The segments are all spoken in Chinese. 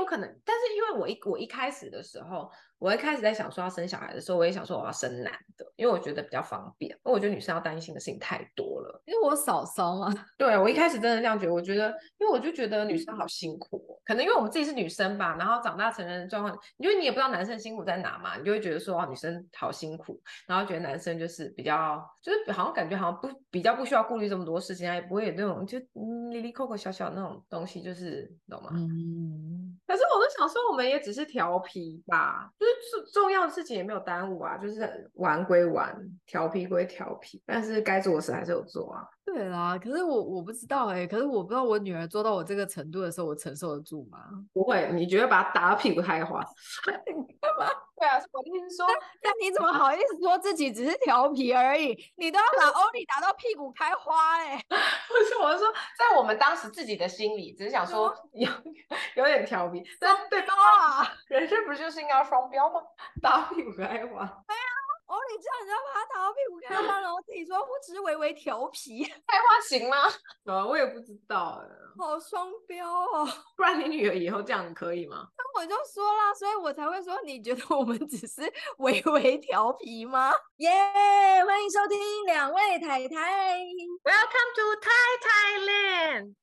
有可能，但是因为我一我一开始的时候。我一开始在想说要生小孩的时候，我也想说我要生男的，因为我觉得比较方便。因为我觉得女生要担心的事情太多了。因为我嫂嫂嘛，对，我一开始真的这样觉得。我觉得，因为我就觉得女生好辛苦，可能因为我们自己是女生吧，然后长大成人的状况，因为你也不知道男生辛苦在哪嘛，你就会觉得说，女生好辛苦，然后觉得男生就是比较，就是好像感觉好像不比较不需要顾虑这么多事情，也不会有那种就嗯，哩哩扣扣小小那种东西，就是懂吗？嗯。可是我都想说，我们也只是调皮吧，就是。重重要的事情也没有耽误啊，就是玩归玩，调皮归调皮，但是该做的事还是有做啊。对啦，可是我我不知道哎、欸，可是我不知道我女儿做到我这个程度的时候，我承受得住吗？不会，你觉得把她打到屁股开花？干嘛？对啊，我听说，但你怎么好意思说自己只是调皮而已？你都要把欧里打到屁股开花哎、欸！不是，我是说，在我们当时自己的心里，只是想说有有点调皮，但对啊？人生不就是应该要双标吗？打屁股开花。哎呀。哦，你这样你要把他打到屁股开花，然后自己说我只是微微调皮，开花行吗？啊，我也不知道，好双标哦。不然你女儿以后这样可以吗？那我就说啦，所以我才会说，你觉得我们只是微微调皮吗？耶、yeah，欢迎收听两位太太，Welcome to Thai Thailand。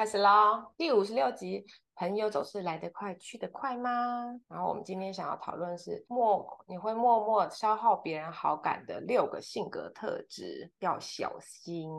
开始啦，第五十六集。朋友总是来得快去得快吗？然后我们今天想要讨论是默，你会默默消耗别人好感的六个性格特质，要小心。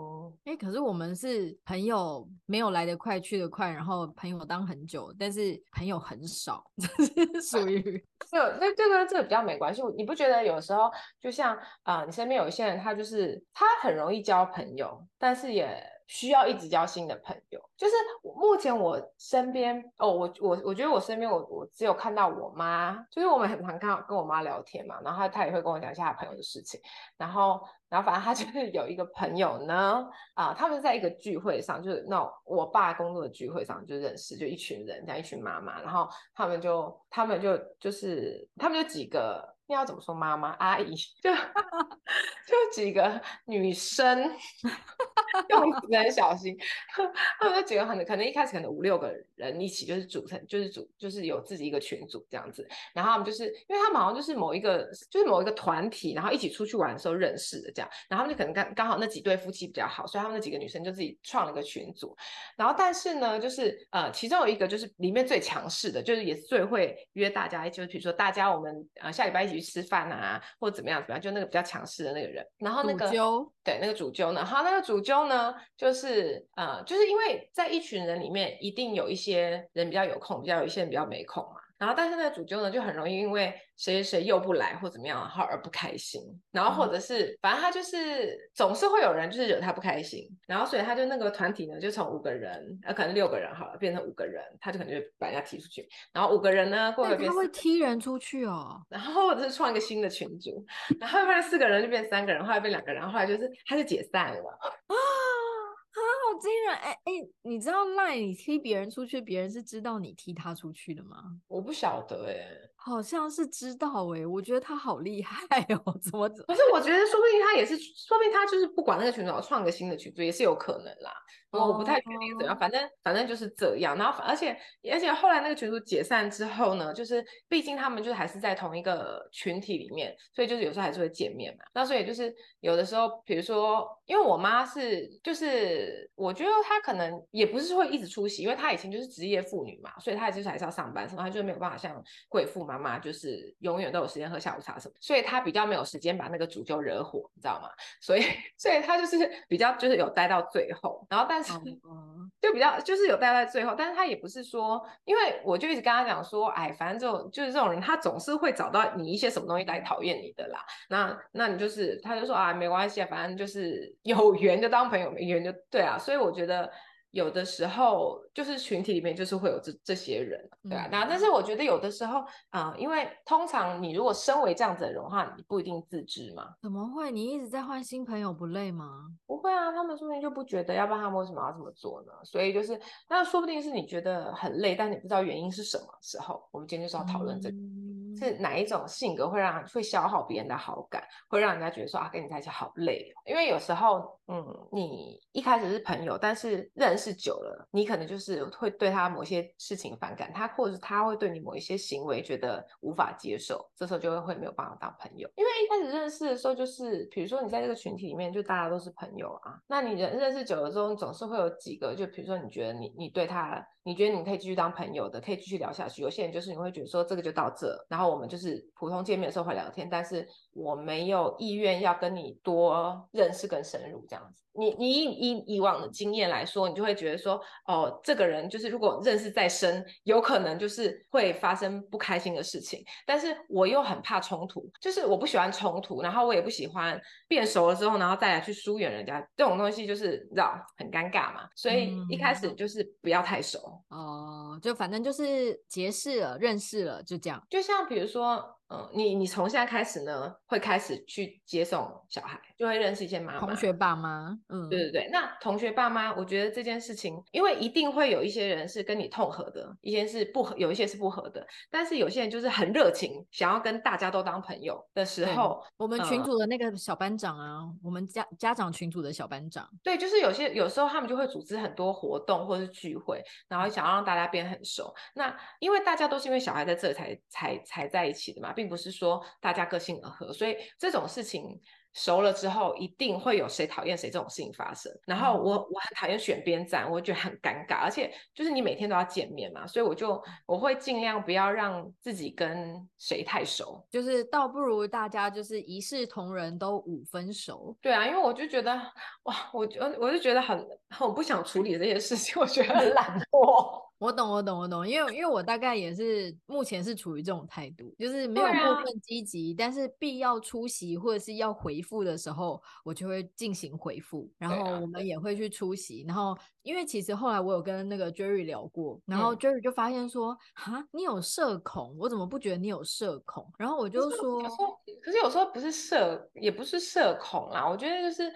哎，可是我们是朋友，没有来得快去得快，然后朋友当很久，但是朋友很少，这是属于 这这这个这个比较没关系。你不觉得有时候就像啊、呃，你身边有一些人，他就是他很容易交朋友，但是也。需要一直交新的朋友，就是目前我身边哦，我我我觉得我身边我我只有看到我妈，就是我们很常看跟我妈聊天嘛，然后她也会跟我讲一下她朋友的事情，然后然后反正她就是有一个朋友呢，啊、他们在一个聚会上，就是那种我爸工作的聚会上就认识，就一群人，这样一群妈妈，然后他们就他们就就是他们就几个。要怎么说？妈妈、阿姨，就 就几个女生，用词很小心。他们就几个很可能一开始可能五六个人一起就是组成，就是组就是有自己一个群组这样子。然后他们就是因为他们好像就是某一个就是某一个团体，然后一起出去玩的时候认识的这样。然后他们就可能刚刚好那几对夫妻比较好，所以他们那几个女生就自己创了一个群组。然后但是呢，就是呃其中有一个就是里面最强势的，就是也是最会约大家，就是比如说大家我们呃下礼拜一起。吃饭啊，或者怎么样怎么样，就那个比较强势的那个人，然后那个主对那个主揪呢，好，那个主揪呢，就是呃，就是因为在一群人里面，一定有一些人比较有空，比较有一些人比较没空嘛。然后，但是那个主揪呢，就很容易因为谁谁谁又不来或怎么样，好而不开心。然后或者是，反正他就是总是会有人就是惹他不开心。然后，所以他就那个团体呢，就从五个人，呃，可能六个人好了，变成五个人，他就可能就把人家踢出去。然后五个人呢，过个变他会踢人出去哦。然后或者是创一个新的群组，然后后来四个人就变三个人，后来变两个人，后来就是他就解散了啊。啊，好惊人！哎哎，你知道赖你踢别人出去，别人是知道你踢他出去的吗？我不晓得哎、好像是知道哎、欸，我觉得他好厉害哦，怎么怎么？可是我觉得说不定他也是，说不定他就是不管那个群组，创个新的群主也是有可能啦。我我不太确定怎样，反正反正就是这样。然后而且而且后来那个群主解散之后呢，就是毕竟他们就是还是在同一个群体里面，所以就是有时候还是会见面嘛。那所以就是有的时候，比如说，因为我妈是就是我觉得她可能也不是会一直出席，因为她以前就是职业妇女嘛，所以她就是还是要上班，所以她就没有办法像贵妇妈妈就是永远都有时间喝下午茶什么，所以他比较没有时间把那个主就惹火，你知道吗？所以所以他就是比较就是有待到最后，然后但是。就比较就是有待在最后，但是他也不是说，因为我就一直跟他讲说，哎，反正这种就是这种人，他总是会找到你一些什么东西来讨厌你的啦。那那你就是，他就说啊，没关系啊，反正就是有 缘就当朋友，没缘就对啊。所以我觉得。有的时候就是群体里面就是会有这这些人，对啊，那、嗯、但是我觉得有的时候啊、呃，因为通常你如果身为这样子的人的话，你不一定自知嘛。怎么会？你一直在换新朋友不累吗？不会啊，他们说不定就不觉得，要不然他们为什么要这么做呢？所以就是那说不定是你觉得很累，但你不知道原因是什么时候。我们今天就是要讨论这个。嗯是哪一种性格会让会消耗别人的好感，会让人家觉得说啊，跟你在一起好累哦。因为有时候，嗯，你一开始是朋友，但是认识久了，你可能就是会对他某些事情反感，他或者是他会对你某一些行为觉得无法接受，这时候就会会没有办法当朋友。因为一开始认识的时候，就是比如说你在这个群体里面，就大家都是朋友啊，那你人认识久了之后，你总是会有几个，就比如说你觉得你你对他。你觉得你可以继续当朋友的，可以继续聊下去。有些人就是你会觉得说这个就到这，然后我们就是普通见面的时候会聊天，但是我没有意愿要跟你多认识更深入这样子。你你以以以往的经验来说，你就会觉得说，哦，这个人就是如果认识再深，有可能就是会发生不开心的事情。但是我又很怕冲突，就是我不喜欢冲突，然后我也不喜欢变熟了之后，然后再来去疏远人家这种东西，就是你知道很尴尬嘛。所以一开始就是不要太熟。哦，就反正就是结识了，认识了，就这样。就像比如说。嗯，你你从现在开始呢，会开始去接送小孩，就会认识一些妈妈、同学爸妈。嗯，对对对。那同学爸妈，我觉得这件事情，因为一定会有一些人是跟你痛合的，一些是不合，有一些是不合的。但是有些人就是很热情，想要跟大家都当朋友的时候，我们群组的那个小班长啊，嗯、我们家家长群组的小班长，对，就是有些有时候他们就会组织很多活动或是聚会，然后想要让大家变很熟。那因为大家都是因为小孩在这里才才才在一起的嘛。并不是说大家个性而合，所以这种事情熟了之后，一定会有谁讨厌谁这种事情发生。然后我我很讨厌选边站，我觉得很尴尬，而且就是你每天都要见面嘛，所以我就我会尽量不要让自己跟谁太熟，就是倒不如大家就是一视同仁，都五分熟。对啊，因为我就觉得哇，我就我就觉得很我不想处理这些事情，我觉得很 懒惰。我懂，我懂，我懂，因为因为我大概也是目前是处于这种态度，就是没有过分积极，啊、但是必要出席或者是要回复的时候，我就会进行回复，然后我们也会去出席。然后因为其实后来我有跟那个 Jerry 聊过，然后 Jerry 就发现说，哈、嗯，你有社恐，我怎么不觉得你有社恐？然后我就说，可是有时候不是社，也不是社恐啦，我觉得就是。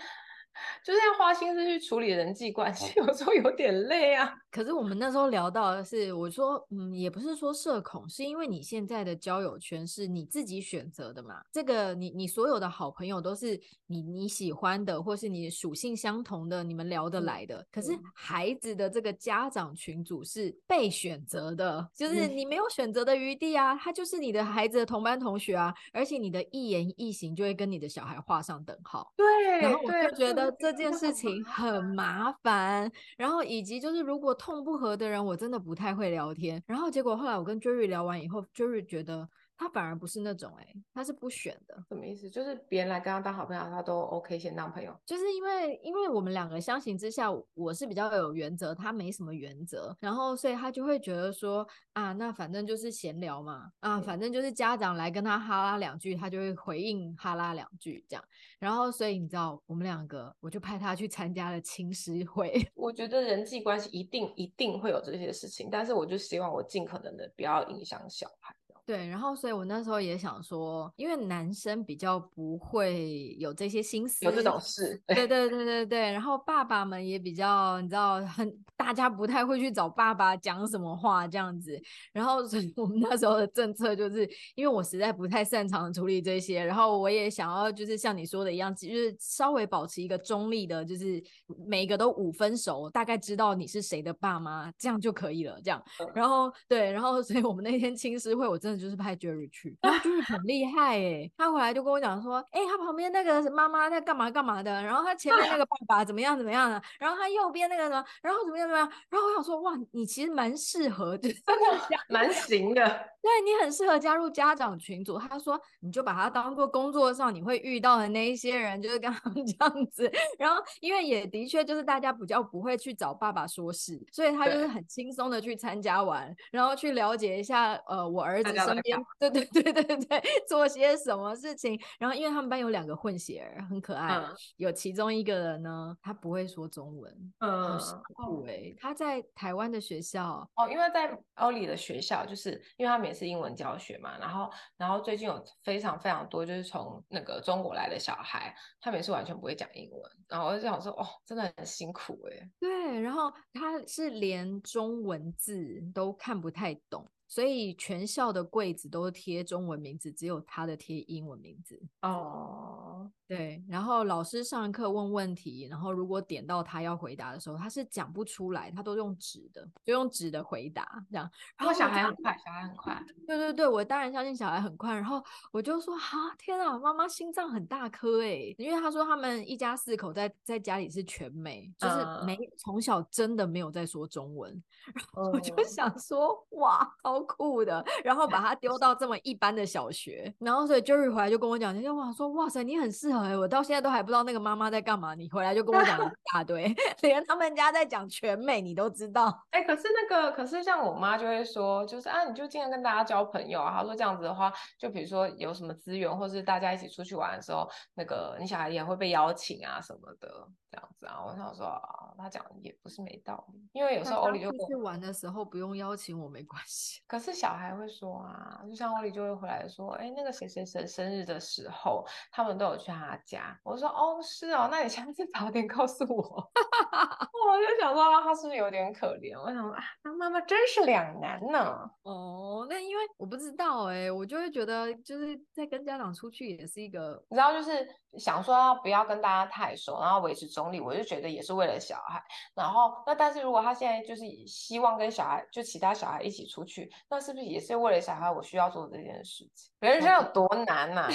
就是要花心思去处理人际关系，有时候有点累啊。可是我们那时候聊到的是，我说，嗯，也不是说社恐，是因为你现在的交友圈是你自己选择的嘛。这个你你所有的好朋友都是你你喜欢的，或是你属性相同的，你们聊得来的。可是孩子的这个家长群组是被选择的，就是你没有选择的余地啊。他就是你的孩子的同班同学啊，而且你的一言一行就会跟你的小孩画上等号。对，然后我就觉得。这件事情很麻烦，然后以及就是如果痛不合的人，我真的不太会聊天。然后结果后来我跟 Jerry 聊完以后，Jerry 觉得。他反而不是那种哎、欸，他是不选的，什么意思？就是别人来跟他当好朋友，他都 OK 先当朋友。就是因为因为我们两个相形之下，我是比较有原则，他没什么原则，然后所以他就会觉得说啊，那反正就是闲聊嘛，啊，反正就是家长来跟他哈拉两句，他就会回应哈拉两句这样。然后所以你知道，我们两个我就派他去参加了青师会。我觉得人际关系一定一定会有这些事情，但是我就希望我尽可能的不要影响小孩。对，然后所以我那时候也想说，因为男生比较不会有这些心思，有这种事，对 对对对对。然后爸爸们也比较，你知道，很大家不太会去找爸爸讲什么话这样子。然后所以我们那时候的政策就是，因为我实在不太擅长处理这些，然后我也想要就是像你说的一样，就是稍微保持一个中立的，就是每一个都五分熟，大概知道你是谁的爸妈，这样就可以了。这样，然后对，然后所以我们那天亲师会，我真的。就是派 Jerry 去，然后 Jerry 很厉害哎，他回来就跟我讲说，哎、欸，他旁边那个妈妈在干嘛干嘛的，然后他前面那个爸爸怎么样怎么样的，然后他右边那个什么，然后怎么样怎么样，然后我想说，哇，你其实蛮适合，就是蛮行的。对，你很适合加入家长群组。他说，你就把他当做工作上你会遇到的那一些人，就是跟他们 这样子。然后，因为也的确就是大家比较不会去找爸爸说事，所以他就是很轻松的去参加完，然后去了解一下，呃，我儿子身边，对对对对对，做些什么事情。然后，因为他们班有两个混血儿，很可爱。嗯、有其中一个人呢，他不会说中文，嗯，很辛苦哎。他在台湾的学校，哦，因为在欧里的学校，就是因为他每是英文教学嘛，然后，然后最近有非常非常多就是从那个中国来的小孩，他们也是完全不会讲英文，然后我就想说，哦，真的很辛苦哎。对，然后他是连中文字都看不太懂。所以全校的柜子都贴中文名字，只有他的贴英文名字。哦，对。然后老师上课问问题，然后如果点到他要回答的时候，他是讲不出来，他都用纸的，就用纸的回答这样。然后小孩很快，小孩很快。对对对，我当然相信小孩很快。然后我就说：哈，天啊，妈妈心脏很大颗哎，因为他说他们一家四口在在家里是全美，就是没从小真的没有在说中文。然后我就想说，哇，超酷的。然后把他丢到这么一般的小学，然后所以 Jerry 回来就跟我讲，就哇说哇塞，你很适合哎，我到现在都还不知道那个妈妈在干嘛，你回来就跟我讲一 大堆，连他们家在讲全美你都知道。哎，可是那个，可是像我妈就会说，就是啊，你就尽量跟大家交朋友啊。她说这样子的话，就比如说有什么资源，或是大家一起出去玩的时候，那个你小孩也会被邀请啊什么的，这样子啊。我想说啊，他讲的也不是没道理，因为有时候欧里就出去玩的时候不用邀请我没关系，可是小孩会说啊，就像欧里就会回来说，哎，那个谁谁谁生日的时候，他们都有去他家。我说哦，是哦，那你下次早点告诉我。我就想说他是不是有点可怜？我想说啊，当妈妈真是两难呢。哦，那因为我不知道哎，我就会觉得就是在跟家长出去也是一个，你知道，就是想说不要跟大家太熟，然后维持中立，我就觉得也是为了小孩。然后那但是如果他现在就是希望跟小孩就其他小孩一起出去，那是不是也是为了小孩？我需要做这件事情？人生有多难呐 啊？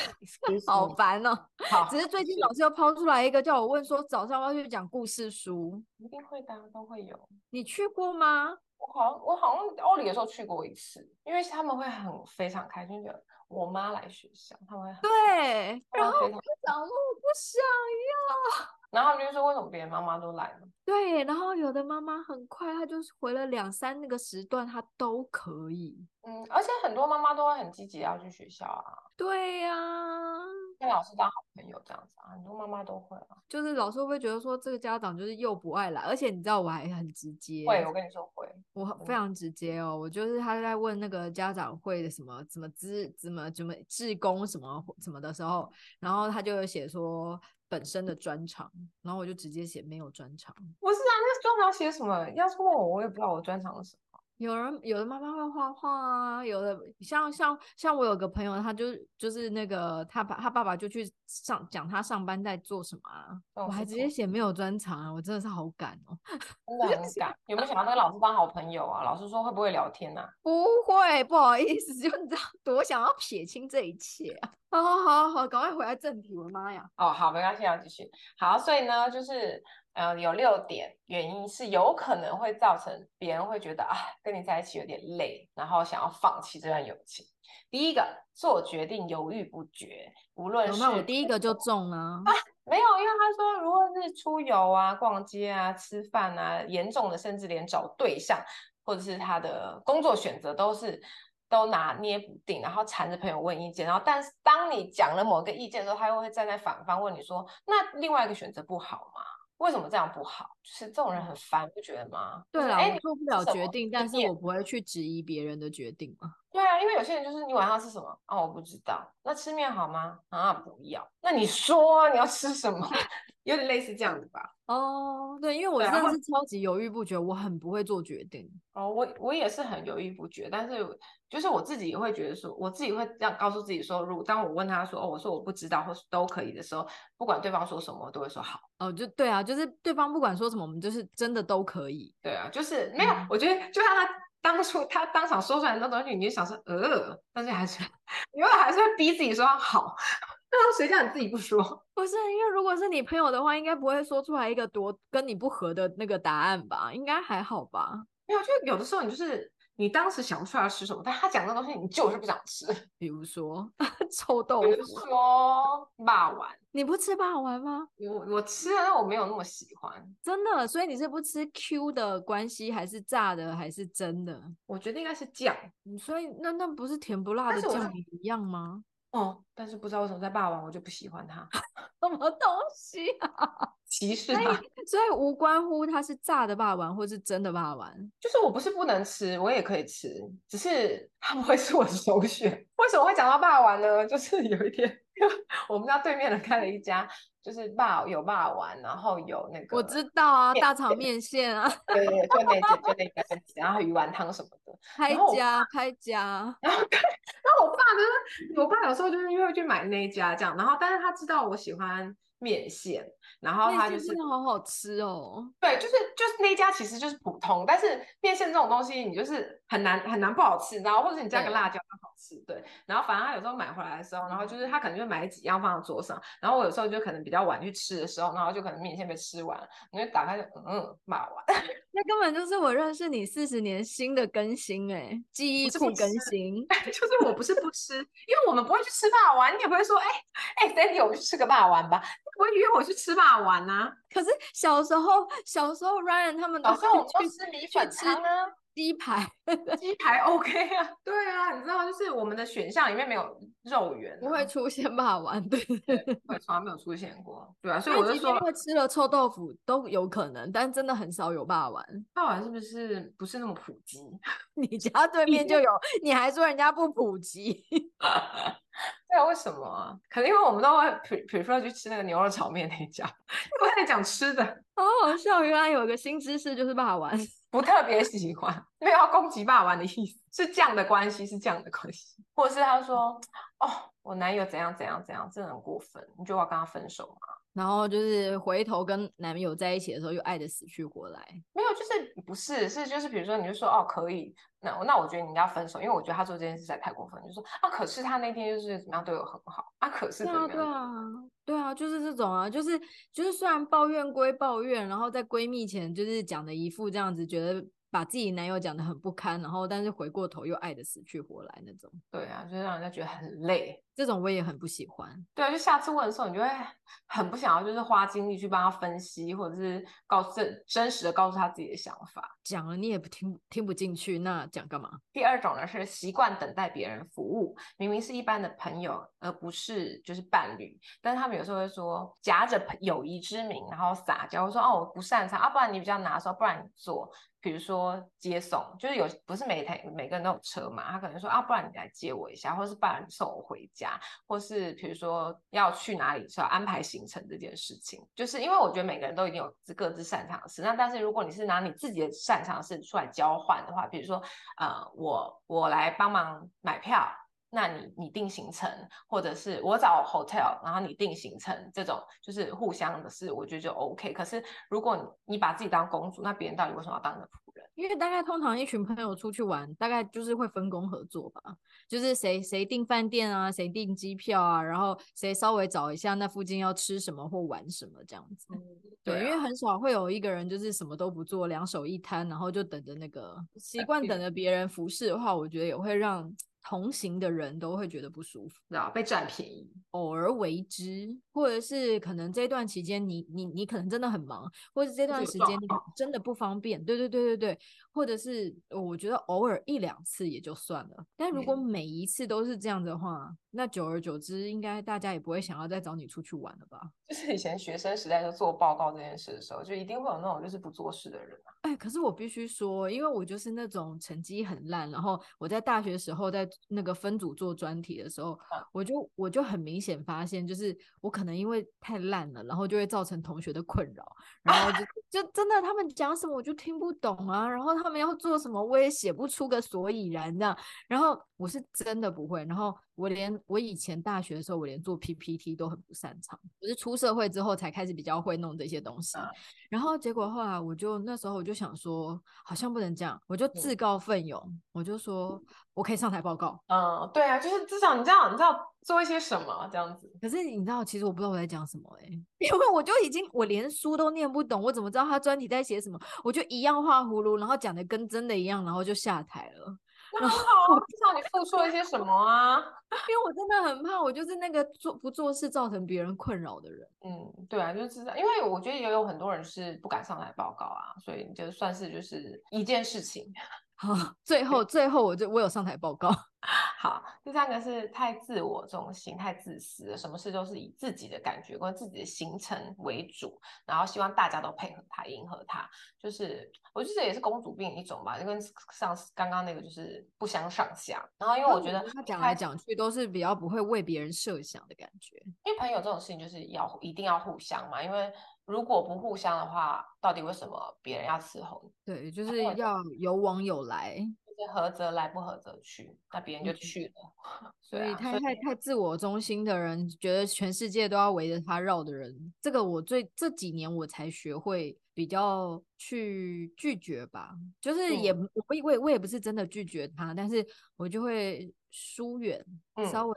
好烦哦。好，只是最近老师又抛出来一个叫我问说早上要去讲故事书，一定会的，都会有。你去过吗？我好像我好像欧里的时候去过一次，因为他们会很非常开心的。我妈来学校，他们对，然后我就想说我不想要。然后他们就说：“为什么别人妈妈都来了？”对，然后有的妈妈很快，她就是回了两三那个时段，她都可以。嗯，而且很多妈妈都会很积极要去学校啊。对呀、啊，跟老师当好朋友这样子啊，很多妈妈都会啊。就是老师会不会觉得说这个家长就是又不爱来，而且你知道我还很直接。会，我跟你说会，我非常直接哦。我就是他在问那个家长会的什么什么资怎么怎么志工什么什么的时候，然后他就有写说。本身的专长，然后我就直接写没有专长。不是啊，那个专长写什么？要是问我，我也不知道我专长是什么。有人有的妈妈会画画啊，有的像像像我有个朋友，他就就是那个他爸他爸爸就去上讲他上班在做什么啊，我还直接写没有专长啊，我真的是好赶哦，真的很赶。有没有想要那个老师当好朋友啊？老师说会不会聊天啊？不会，不好意思，就你知道多想要撇清这一切啊。好好好好，赶快回来正题，我的妈呀！哦，好，没关系，要继续。好，所以呢，就是。呃，有六点原因是有可能会造成别人会觉得啊，跟你在一起有点累，然后想要放弃这段友情。第一个，做决定犹豫不决，无论是……那我第一个就中了啊？没有，因为他说，如果是出游啊、逛街啊、吃饭啊，严重的甚至连找对象或者是他的工作选择都是都拿捏不定，然后缠着朋友问意见，然后但是当你讲了某个意见的时候，他又会站在反方问你说，那另外一个选择不好吗？为什么这样不好？就是这种人很烦，不觉得吗？对啊，我做不了决定，但是我不会去质疑别人的决定嘛。对啊，因为有些人就是你晚上吃什么啊？我不知道。那吃面好吗？啊，不要。那你说你要吃什么？有点类似这样子吧。哦，对，因为我真的是超级犹豫不决，我很不会做决定。哦，我我也是很犹豫不决，但是就是我自己也会觉得说，我自己会这样告诉自己说，如果当我问他说，哦，我说我不知道，或是都可以的时候，不管对方说什么，我都会说好。哦，就对啊，就是对方不管说什么，我们就是真的都可以。对啊，就是没有，嗯、我觉得就像他当初他当场说出来那东西，你就想说呃，但是还是因为还是会逼自己说好。那谁叫你自己不说？不是，因为如果是你朋友的话，应该不会说出来一个多跟你不合的那个答案吧？应该还好吧？没有，就有的时候你就是你当时想不出来要吃什么，但他讲的东西你就是不想吃。比如说 臭豆腐，比如说霸丸，你不吃霸丸吗？我我吃，但我没有那么喜欢。真的？所以你是不吃 Q 的关系，还是炸的，还是真的？我觉得应该是酱。所以那那不是甜不辣的酱一样吗？哦，但是不知道为什么在霸王我就不喜欢它，什么东西啊？歧视它，所以无关乎它是炸的霸王或是真的霸王，就是我不是不能吃，我也可以吃，只是它不会是我的首选。为什么会讲到霸王呢？就是有一天，我们家对面的开了一家就是霸有霸王，然后有那个我知道啊，大肠面线啊，对对对，就那家就那家，然后鱼丸汤什么的，拍家拍家，然后然后我爸就是我爸有时候就是因为去买那一家这样，然后但是他知道我喜欢面线。然后它就是好好吃哦，对，就是就是那家其实就是普通，但是面线这种东西你就是很难很难不好吃，然后或者你加个辣椒吃，对。然后反正他有时候买回来的时候，然后就是他可能就买几样放在桌上，然后我有时候就可能比较晚去吃的时候，然后就可能面线被吃完，你就打开就嗯骂完，那根本就是我认识你四十年新的更新哎，记忆库更新，就是我不是不吃，因为我们不会去吃霸王，你也不会说哎哎 d a n d y 我们去吃个霸王吧，你不会约我去吃霸。王啊！可是小时候，小时候 Ryan 他们都是去吃米粉汤啊，鸡排，鸡排 OK 啊，对啊，你知道，就是我们的选项里面没有肉圆，不会出现霸王，对，会从来没有出现过，对啊，所以我就说，因为吃了臭豆腐都有可能，但真的很少有霸王。霸王是不是不是那么普及？你 家对面就有，你还说人家不普及？对啊，为什么啊？可能因为我们都会 prefer 去吃那个牛肉炒面那一家。我在讲吃的，好好笑。原来有个新知识，就是霸王，不特别喜欢，没有要攻击霸王的意思，是这样的关系，是这样的关系。或者是他说，哦，我男友怎样怎样怎样，真的很过分，你就要跟他分手吗？然后就是回头跟男友在一起的时候，又爱的死去活来。没有，就是不是是就是比如说，你就说哦可以，那那我觉得你应该要分手，因为我觉得他做这件事实在太过分。就说啊，可是他那天就是怎么样对我很好啊，可是怎么样？对啊，对啊，就是这种啊，就是就是虽然抱怨归抱怨，然后在闺蜜前就是讲的一副这样子，觉得。把自己男友讲的很不堪，然后但是回过头又爱的死去活来那种。对啊，就是让人家觉得很累，这种我也很不喜欢。对啊，就下次问的时候，你就会很不想要，就是花精力去帮他分析，或者是告诉真真实的告诉他自己的想法。讲了你也不听听不进去，那讲干嘛？第二种呢是习惯等待别人服务，明明是一般的朋友，而不是就是伴侣，但是他们有时候会说夹着友谊之名，然后撒娇说哦我不擅长啊，不然你比较拿手，不然你做。比如说接送，就是有不是每台每个人都有车嘛，他可能说啊，不然你来接我一下，或是不然你送我回家，或是比如说要去哪里是要安排行程这件事情，就是因为我觉得每个人都一定有各自擅长的事，那但是如果你是拿你自己的擅长的事出来交换的话，比如说呃我我来帮忙买票。那你你定行程，或者是我找 hotel，然后你定行程，这种就是互相的事，我觉得就 OK。可是如果你把自己当公主，那别人到底为什么要当你的仆？因为大概通常一群朋友出去玩，大概就是会分工合作吧，就是谁谁订饭店啊，谁订机票啊，然后谁稍微找一下那附近要吃什么或玩什么这样子。嗯、对，对啊、因为很少会有一个人就是什么都不做，两手一摊，然后就等着那个习惯等着别人服侍的话，我觉得也会让。同行的人都会觉得不舒服，知道被占便宜，偶尔为之，或者是可能这段期间你你你可能真的很忙，或者这段时间你真的不方便，对对对对对，或者是我觉得偶尔一两次也就算了，但如果每一次都是这样的话，嗯、那久而久之，应该大家也不会想要再找你出去玩了吧？就是以前学生时代就做报告这件事的时候，就一定会有那种就是不做事的人啊。哎，可是我必须说，因为我就是那种成绩很烂，然后我在大学时候在那个分组做专题的时候，我就我就很明显发现，就是我可能因为太烂了，然后就会造成同学的困扰，然后就 就真的他们讲什么我就听不懂啊，然后他们要做什么我也写不出个所以然的，然后我是真的不会，然后。我连我以前大学的时候，我连做 PPT 都很不擅长。我是出社会之后才开始比较会弄这些东西。然后结果后来我就那时候我就想说，好像不能这样，我就自告奋勇，我就说我可以上台报告。嗯，对啊，就是至少你知道你知道做一些什么这样子。可是你知道，其实我不知道我在讲什么哎、欸，因为我就已经我连书都念不懂，我怎么知道他专题在写什么？我就一样画葫芦，然后讲的跟真的一样，然后就下台了。那很好啊，至少你付出了一些什么啊？因为我真的很怕，我就是那个做不做事造成别人困扰的人。嗯，对啊，就是知道，因为我觉得也有很多人是不敢上来报告啊，所以就算是就是一件事情。好，最后最后我就我有上台报告。好，第三个是太自我中心、太自私了，什么事都是以自己的感觉跟自己的行程为主，然后希望大家都配合他、迎合他。就是我觉得这也是公主病一种吧，就跟上次刚刚那个就是不相上下。然后因为我觉得他讲来讲去都是比较不会为别人设想的感觉，因为朋友这种事情就是要一定要互相嘛，因为如果不互相的话，到底为什么别人要伺候你？对，就是要有往有来。合则来，不合则去，那别人就去了。嗯、所以太太太自我中心的人，觉得全世界都要围着他绕的人，这个我最这几年我才学会比较去拒绝吧。就是也、嗯、我我也我也不是真的拒绝他，但是我就会疏远，稍微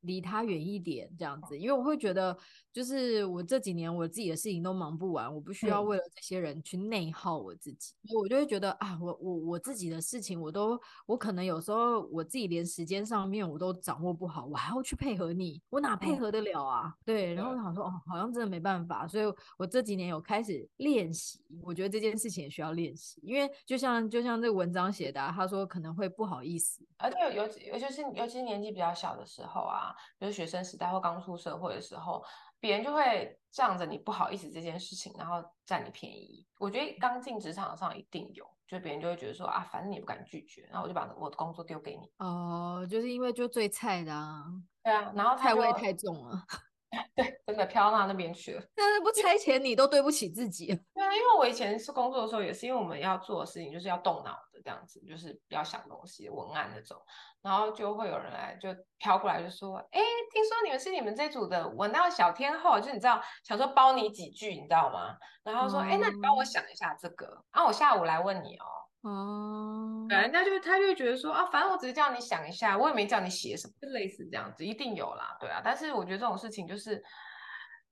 离他远一点这样子，因为我会觉得。就是我这几年我自己的事情都忙不完，我不需要为了这些人去内耗我自己，嗯、所以我就会觉得啊，我我我自己的事情我都我可能有时候我自己连时间上面我都掌握不好，我还要去配合你，我哪配合得了啊？嗯、对，然后我想说哦，好像真的没办法，所以我这几年有开始练习，我觉得这件事情也需要练习，因为就像就像这个文章写的、啊，他说可能会不好意思，而且尤其尤其是尤其是年纪比较小的时候啊，就是学生时代或刚出社会的时候。别人就会仗着你不好意思这件事情，然后占你便宜。我觉得刚进职场上一定有，就别人就会觉得说啊，反正你也不敢拒绝，然后我就把我的工作丢给你。哦，就是因为就最菜的啊。对啊，然后菜味太重了。对，真的飘到那边去了。但是不差钱你都对不起自己。对啊，因为我以前是工作的时候，也是因为我们要做的事情就是要动脑的这样子，就是要想东西、文案那种，然后就会有人来就飘过来就说：“哎，听说你们是你们这组的文案小天后，就你知道，想说包你几句，你知道吗？”然后说：“哎、嗯，那你帮我想一下这个，啊，我下午来问你哦。”哦，对，人家就他就觉得说啊，反正我只是叫你想一下，我也没叫你写什么，就类似这样子，一定有啦，对啊。但是我觉得这种事情就是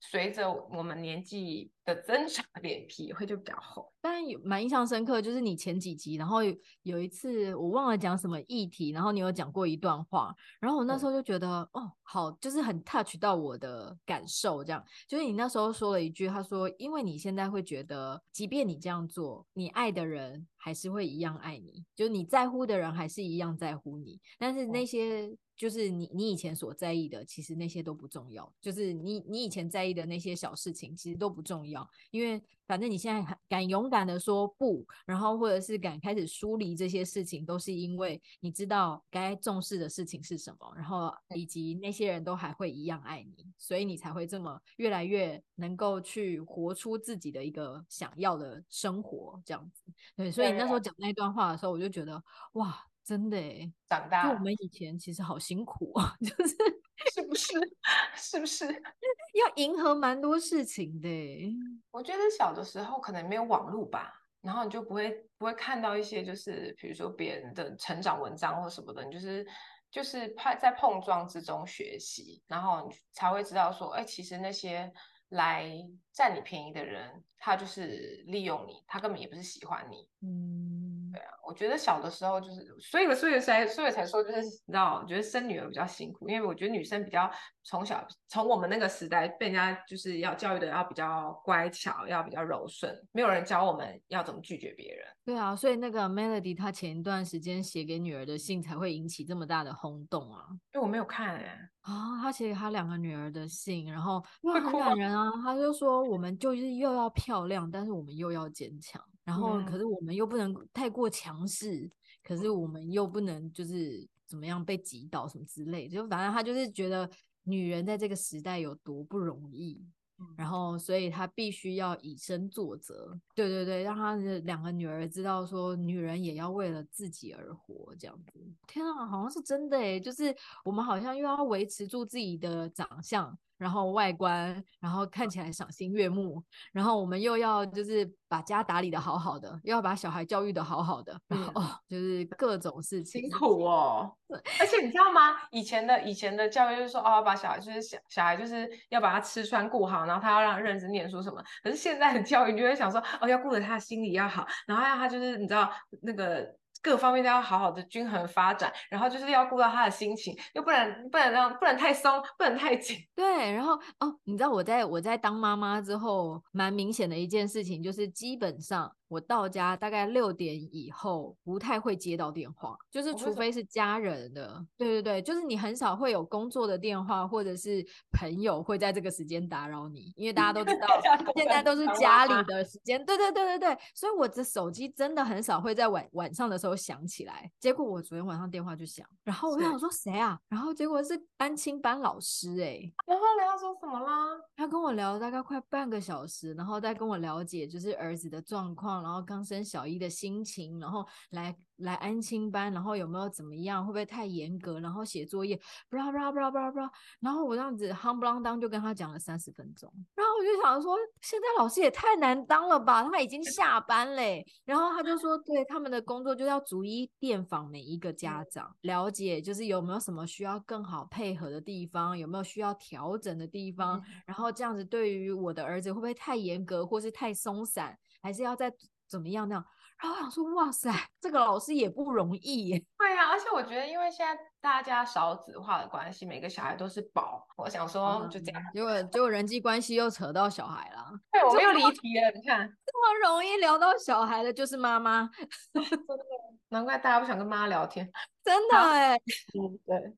随着我们年纪的增长，脸皮会就比较厚。但有蛮印象深刻，就是你前几集，然后有，有一次我忘了讲什么议题，然后你有讲过一段话，然后我那时候就觉得、嗯、哦，好，就是很 touch 到我的感受，这样，就是你那时候说了一句，他说，因为你现在会觉得，即便你这样做，你爱的人还是会一样爱你，就是你在乎的人还是一样在乎你，但是那些。嗯就是你，你以前所在意的，其实那些都不重要。就是你，你以前在意的那些小事情，其实都不重要。因为反正你现在敢勇敢的说不，然后或者是敢开始梳理这些事情，都是因为你知道该重视的事情是什么，然后以及那些人都还会一样爱你，所以你才会这么越来越能够去活出自己的一个想要的生活，这样子。对，所以你那时候讲那段话的时候，我就觉得哇。真的哎，长大，就我们以前其实好辛苦啊，就是是不是？是不是 要迎合蛮多事情的？我觉得小的时候可能没有网络吧，然后你就不会不会看到一些就是比如说别人的成长文章或什么的，你就是就是怕在碰撞之中学习，然后你才会知道说，哎，其实那些来占你便宜的人，他就是利用你，他根本也不是喜欢你，嗯。对啊，我觉得小的时候就是，所以所以才所以才说就是，你知道，我觉得生女儿比较辛苦，因为我觉得女生比较从小从我们那个时代被人家就是要教育的要比较乖巧，要比较柔顺，没有人教我们要怎么拒绝别人。对啊，所以那个 Melody 她前一段时间写给女儿的信才会引起这么大的轰动啊。因为我没有看哎、欸。啊，他写给他两个女儿的信，然后会，很感人啊。他就说，我们就是又要漂亮，但是我们又要坚强。然后，可是我们又不能太过强势，可是我们又不能就是怎么样被击倒什么之类的，就反正他就是觉得女人在这个时代有多不容易，然后所以他必须要以身作则，对对对，让他的两个女儿知道说，女人也要为了自己而活，这样子。天啊，好像是真的诶，就是我们好像又要维持住自己的长相。然后外观，然后看起来赏心悦目，然后我们又要就是把家打理的好好的，又要把小孩教育的好好的，然后、哦、就是各种事情辛苦哦。而且你知道吗？以前的以前的教育就是说，哦，把小孩就是小小孩就是要把他吃穿顾好，然后他要让他认真念书什么。可是现在的教育，你就会想说，哦，要顾着他心理要好，然后要他就是你知道那个。各方面都要好好的均衡发展，然后就是要顾到他的心情，又不然不能让不能太松，不能太紧。对，然后哦，你知道我在我在当妈妈之后，蛮明显的一件事情就是，基本上我到家大概六点以后不太会接到电话，就是除非是家人的，对对对，就是你很少会有工作的电话或者是朋友会在这个时间打扰你，因为大家都知 道现在都是家里的时间，对对对对对，所以我的手机真的很少会在晚晚上的时候响起来。结果我昨天晚上电话就响，然后我就想说谁啊？然后结果是安亲班老师哎、欸，然后聊说什么啦？他跟我聊大概快半个小时，然后再跟我了解就是儿子的状况。然后刚升小一的心情，然后来来安亲班，然后有没有怎么样？会不会太严格？然后写作业，不啦不啦不啦不啦不啦。然后我这样子夯不啷当就跟他讲了三十分钟。然后我就想说，现在老师也太难当了吧？他已经下班嘞。然后他就说，对，他们的工作就是要逐一电访每一个家长，了解就是有没有什么需要更好配合的地方，有没有需要调整的地方。然后这样子对于我的儿子会不会太严格，或是太松散，还是要再。怎么样？那样，然后我想说，哇塞，这个老师也不容易耶。对呀、啊，而且我觉得，因为现在大家少子化的关系，每个小孩都是宝。我想说，就这样，结果结果人际关系又扯到小孩了。对，我们又离题了。你看，这么容易聊到小孩的，就是妈妈。难怪大家不想跟妈聊天。真的哎，嗯，对，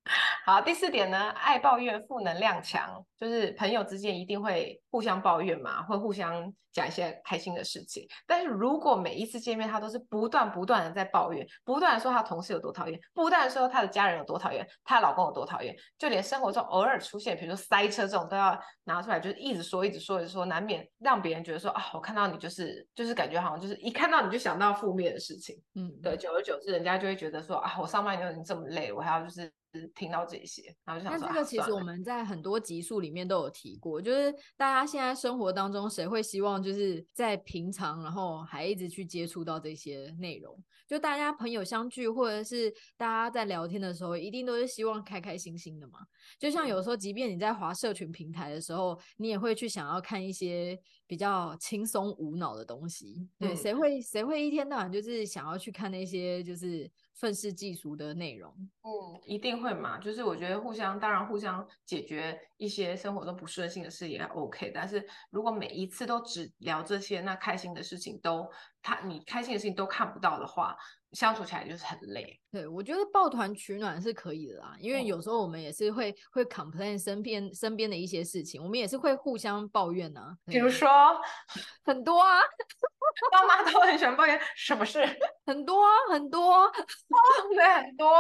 好，第四点呢，爱抱怨，负能量强，就是朋友之间一定会互相抱怨嘛，会互相讲一些开心的事情。但是如果每一次见面，他都是不断不断的在抱怨，不断的说他同事有多讨厌，不断的说他的家人有多讨厌，她老公有多讨厌，就连生活中偶尔出现，比如说塞车这种，都要拿出来，就是一直说，一直说，一直说，难免让别人觉得说啊，我看到你就是就是感觉好像就是一看到你就想到负面的事情，嗯，对，久而久之，人家就会觉得说啊，我上班。都已经这么累，我还要就是听到这些，然后就想说。那这个其实我们在很多集数里面都有提过，就是大家现在生活当中，谁会希望就是在平常，然后还一直去接触到这些内容？就大家朋友相聚，或者是大家在聊天的时候，一定都是希望开开心心的嘛。就像有时候，即便你在滑社群平台的时候，你也会去想要看一些比较轻松无脑的东西。对，谁会谁会一天到晚就是想要去看那些就是。愤世嫉俗的内容，嗯，一定会嘛。就是我觉得互相，当然互相解决一些生活中不顺心的事也 OK。但是如果每一次都只聊这些，那开心的事情都他你开心的事情都看不到的话，相处起来就是很累。对，我觉得抱团取暖是可以的啦，因为有时候我们也是会会 complain 身边身边的一些事情，我们也是会互相抱怨呢、啊。比如说 很多啊。爸妈都很喜欢抱怨什么事？很多啊，很多，对，很多，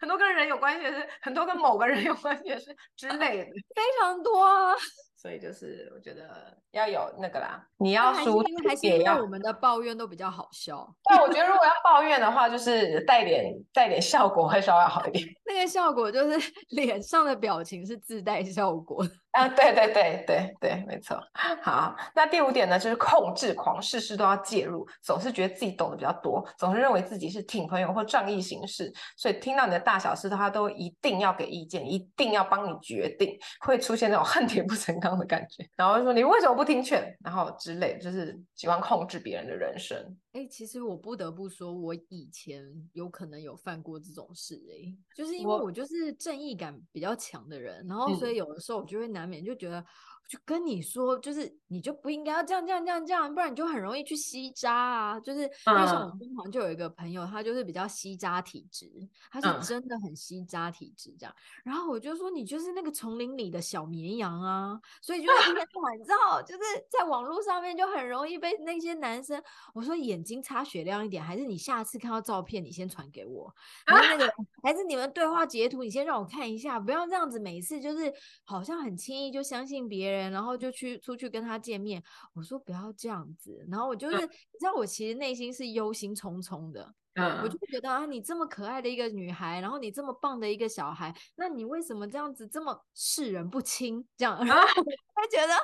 很多跟人有关系的事，很多跟某个人有关系的事之类的，非常多啊。所以就是我觉得要有那个啦，你要输还是因为我们的抱怨都比较好笑。但我觉得如果要抱怨的话，就是带点带点效果会稍微好一点。那个效果就是 脸上的表情是自带效果。啊，对对对对对，没错。好，那第五点呢，就是控制狂，事事都要介入，总是觉得自己懂得比较多，总是认为自己是挺朋友或仗义行事，所以听到你的大小事，他都一定要给意见，一定要帮你决定，会出现那种恨铁不成钢的感觉，然后说你为什么不听劝，然后之类，就是喜欢控制别人的人生。哎、欸，其实我不得不说，我以前有可能有犯过这种事、欸，哎，就是因为我就是正义感比较强的人，然后所以有的时候我就会难免就觉得。就跟你说，就是你就不应该要这样这样这样这样，不然你就很容易去吸渣啊。就是因为像我身旁就有一个朋友，他就是比较吸渣体质，他是真的很吸渣体质这样。然后我就说，你就是那个丛林里的小绵羊啊，所以就是一天到晚，你知道，就是在网络上面就很容易被那些男生。我说眼睛擦雪亮一点，还是你下次看到照片，你先传给我。然后那个还是你们对话截图，你先让我看一下，不要这样子，每次就是好像很轻易就相信别人。然后就去出去跟他见面，我说不要这样子。然后我就是，嗯、你知道，我其实内心是忧心忡忡的。嗯，我就觉得啊，你这么可爱的一个女孩，然后你这么棒的一个小孩，那你为什么这样子这么视人不清？这样，然后我会觉得，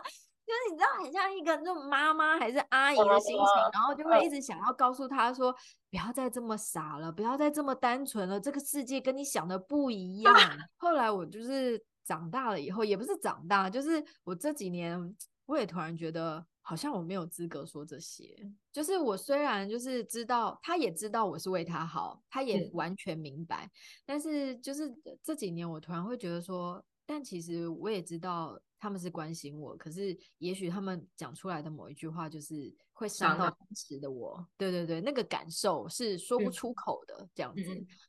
就是你知道，很像一个那种妈妈还是阿姨的心情，然后就会一直想要告诉他说，不要再这么傻了，不要再这么单纯了，这个世界跟你想的不一样。后来我就是。长大了以后，也不是长大，就是我这几年，我也突然觉得，好像我没有资格说这些。就是我虽然就是知道，他也知道我是为他好，他也完全明白，嗯、但是就是这几年，我突然会觉得说，但其实我也知道他们是关心我，可是也许他们讲出来的某一句话就是会伤到当时的我。对对对，那个感受是说不出口的，嗯、这样子。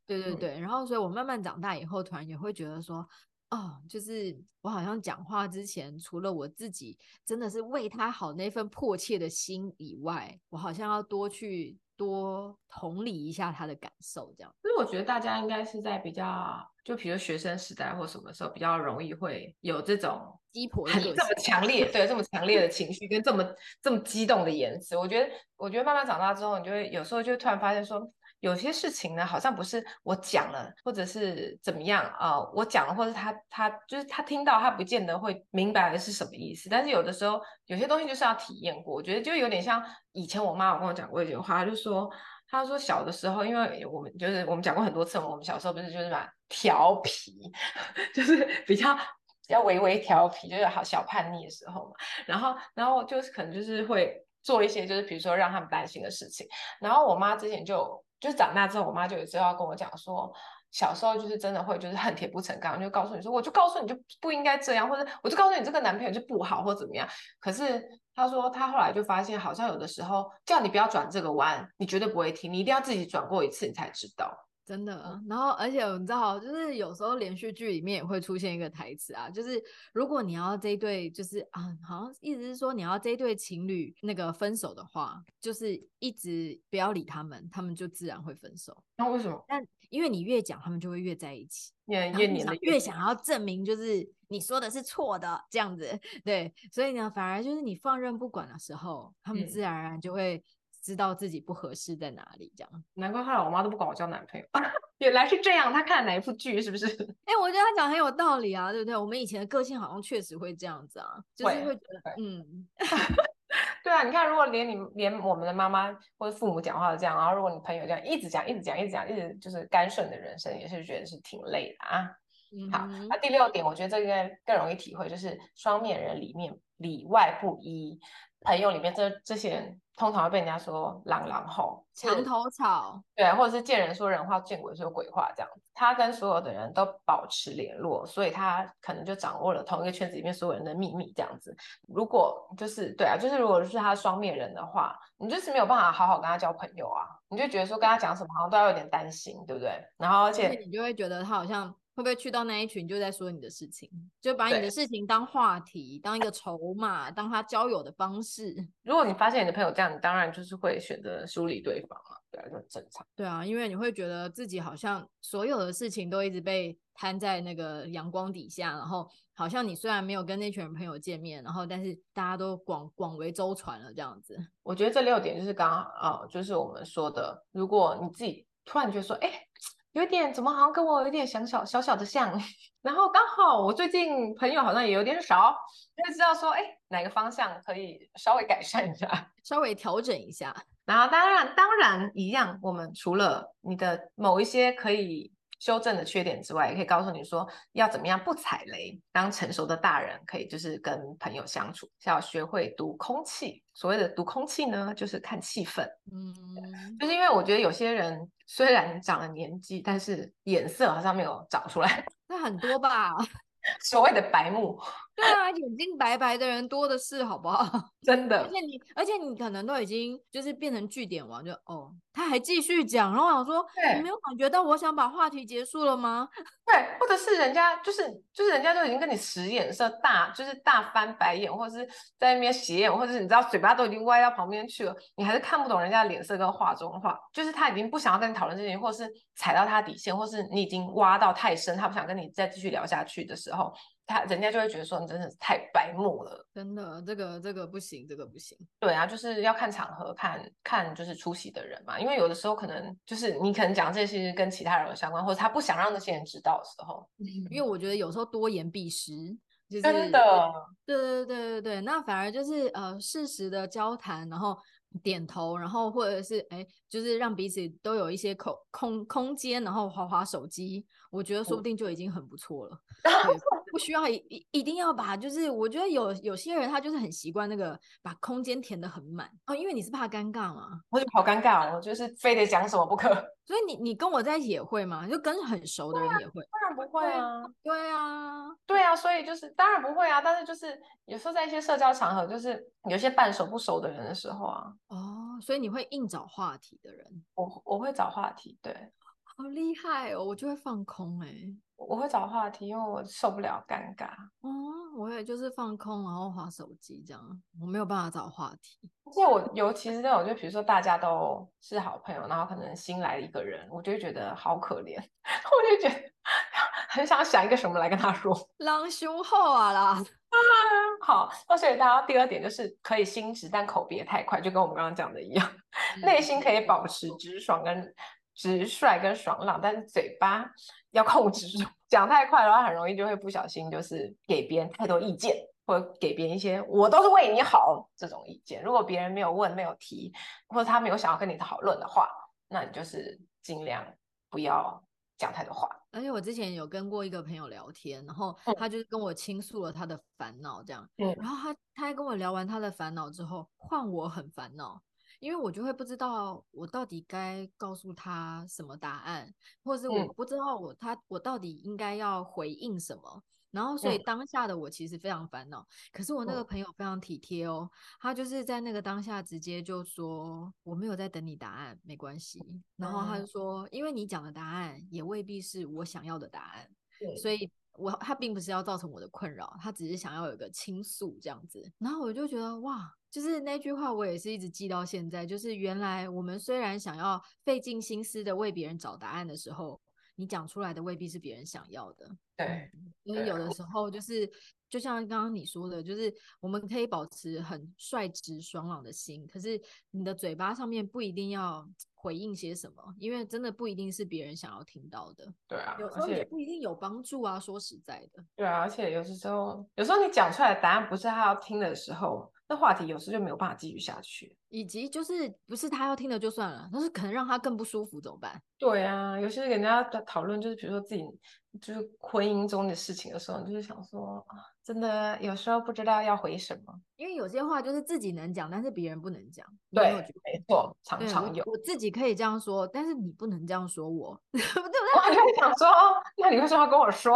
对对对，然后所以我慢慢长大以后，突然也会觉得说。哦，就是我好像讲话之前，除了我自己真的是为他好那份迫切的心以外，我好像要多去多同理一下他的感受，这样。所以我觉得大家应该是在比较，就比如学生时代或什么时候比较容易会有这种鸡婆这么强烈，对，这么强烈的 情绪跟这么这么激动的言辞。我觉得，我觉得慢慢长大之后，你就会有时候就突然发现说。有些事情呢，好像不是我讲了，或者是怎么样啊、我讲了，或者他他就是他听到，他不见得会明白的是什么意思。但是有的时候，有些东西就是要体验过。我觉得就有点像以前我妈有跟我讲过一句话，就说她说小的时候，因为我们就是我们讲过很多次，我们小时候不是就是蛮调皮，就是比较比较微微调皮，就是好小叛逆的时候嘛。然后然后就是可能就是会做一些就是比如说让他们担心的事情。然后我妈之前就。就是长大之后，我妈就有时候要跟我讲说，小时候就是真的会就是恨铁不成钢，就告诉你说，我就告诉你就不应该这样，或者我就告诉你这个男朋友就不好或怎么样。可是她说她后来就发现，好像有的时候叫你不要转这个弯，你绝对不会听，你一定要自己转过一次，你才知道。真的，然后而且你知道，就是有时候连续剧里面也会出现一个台词啊，就是如果你要这一对，就是啊，好像意思是说你要这一对情侣那个分手的话，就是一直不要理他们，他们就自然会分手。那为什么？但因为你越讲，他们就会越在一起，越越黏的越，越想要证明就是你说的是错的这样子，对，所以呢，反而就是你放任不管的时候，他们自然而然就会。知道自己不合适在哪里，这样难怪后来我妈都不管我交男朋友。原来是这样，她看哪一部剧是不是？哎、欸，我觉得她讲很有道理啊，对不对？我们以前的个性好像确实会这样子啊，就是会觉得，嗯，对啊。你看，如果连你连我们的妈妈或者父母讲话都这样，然后如果你朋友这样一直讲、一直讲、一直讲、一直就是干涉你的人生，也是觉得是挺累的啊。嗯、好，那第六点，我觉得这个更容易体会，就是双面人里面里外不一。朋友里面这这些人通常会被人家说狼狼后墙头草，对，或者是见人说人话，见鬼说鬼话这样子。他跟所有的人都保持联络，所以他可能就掌握了同一个圈子里面所有人的秘密这样子。如果就是对啊，就是如果是他双面人的话，你就是没有办法好好跟他交朋友啊，你就觉得说跟他讲什么好像都要有点担心，对不对？然后而且你就会觉得他好像。会不会去到那一群就在说你的事情，就把你的事情当话题，当一个筹码，当他交友的方式。如果你发现你的朋友这样，你当然就是会选择疏离对方嘛，对啊，就很正常。对啊，因为你会觉得自己好像所有的事情都一直被摊在那个阳光底下，然后好像你虽然没有跟那群人朋友见面，然后但是大家都广广为周传了这样子。我觉得这六点就是刚刚啊，就是我们说的，如果你自己突然觉得说，哎。有点怎么好像跟我有点小小小小的像，然后刚好我最近朋友好像也有点少，就知道说，哎，哪个方向可以稍微改善一下，稍微调整一下。然后当然当然一样，我们除了你的某一些可以。修正的缺点之外，也可以告诉你说要怎么样不踩雷。当成熟的大人，可以就是跟朋友相处，要学会读空气。所谓的读空气呢，就是看气氛。嗯，就是因为我觉得有些人虽然长了年纪，但是眼色好像没有长出来。那很多吧？所谓的白目。对啊，眼睛白白的人多的是，好不好？真的。而且你，而且你可能都已经就是变成据点王，就哦，他还继续讲，然后我想说，对，你没有感觉到我想把话题结束了吗？对，或者是人家就是就是人家都已经跟你使眼色，大就是大翻白眼，或者是在那边斜眼，或者是你知道嘴巴都已经歪到旁边去了，你还是看不懂人家的脸色跟话中话，就是他已经不想要跟你讨论这些，或是踩到他底线，或是你已经挖到太深，他不想跟你再继续聊下去的时候。他人家就会觉得说，你真的是太白目了，真的，这个这个不行，这个不行。对啊，就是要看场合，看看就是出席的人嘛，因为有的时候可能就是你可能讲这些跟其他人有相关，或者他不想让那些人知道的时候。因为我觉得有时候多言必失，就是真的。对对对对对，那反而就是呃适时的交谈，然后点头，然后或者是哎，就是让彼此都有一些空空空间，然后划划手机，我觉得说不定就已经很不错了。对不需要一一一定要把，就是我觉得有有些人他就是很习惯那个把空间填得很满哦，因为你是怕尴尬嘛，我就好尴尬，我就是非得讲什么不可。所以你你跟我在一起也会吗？就跟很熟的人也会？不会啊，对啊，对啊，所以就是当然不会啊，但是就是有时候在一些社交场合，就是有些半熟不熟的人的时候啊，哦，所以你会硬找话题的人，我我会找话题，对，好厉害哦，我就会放空哎、欸，我会找话题，因为我受不了尴尬，哦，我也就是放空，然后划手机这样，我没有办法找话题。而且我尤其是那种，就比如说大家都是好朋友，然后可能新来了一个人，我就会觉得好可怜，我就觉得很想想一个什么来跟他说。狼兄好啊啦，啊，好，那所以大家第二点就是可以心直，但口别太快，就跟我们刚刚讲的一样，嗯、内心可以保持直爽跟直率跟爽朗，但是嘴巴要控制住，讲太快的话，很容易就会不小心就是给别人太多意见。或者给别人一些我都是为你好这种意见，如果别人没有问、没有提，或者他没有想要跟你讨论的话，那你就是尽量不要讲太多话。而且我之前有跟过一个朋友聊天，然后他就跟我倾诉了他的烦恼，这样，嗯，然后他他还跟我聊完他的烦恼之后，换我很烦恼，因为我就会不知道我到底该告诉他什么答案，或者是我不知道我他我到底应该要回应什么。然后，所以当下的我其实非常烦恼。嗯、可是我那个朋友非常体贴哦，他就是在那个当下直接就说：“我没有在等你答案，没关系。”然后他就说：“因为你讲的答案也未必是我想要的答案，嗯、所以我他并不是要造成我的困扰，他只是想要有个倾诉这样子。”然后我就觉得哇，就是那句话我也是一直记到现在，就是原来我们虽然想要费尽心思的为别人找答案的时候。你讲出来的未必是别人想要的，对，因为有的时候就是，就像刚刚你说的，就是我们可以保持很率直爽朗的心，可是你的嘴巴上面不一定要回应些什么，因为真的不一定是别人想要听到的。对啊，有时候也不一定有帮助啊。说实在的，对啊，而且有时候，有时候你讲出来的答案不是他要听的时候。那话题有时就没有办法继续下去，以及就是不是他要听的就算了，但是可能让他更不舒服怎么办？对啊，有些人家在讨论，就是比如说自己就是婚姻中的事情的时候，你就是想说啊，真的有时候不知道要回什么，因为有些话就是自己能讲，但是别人不能讲。对，没错，常常有。我自己可以这样说，但是你不能这样说我，对不对？我还想说，那你为什么要跟我说？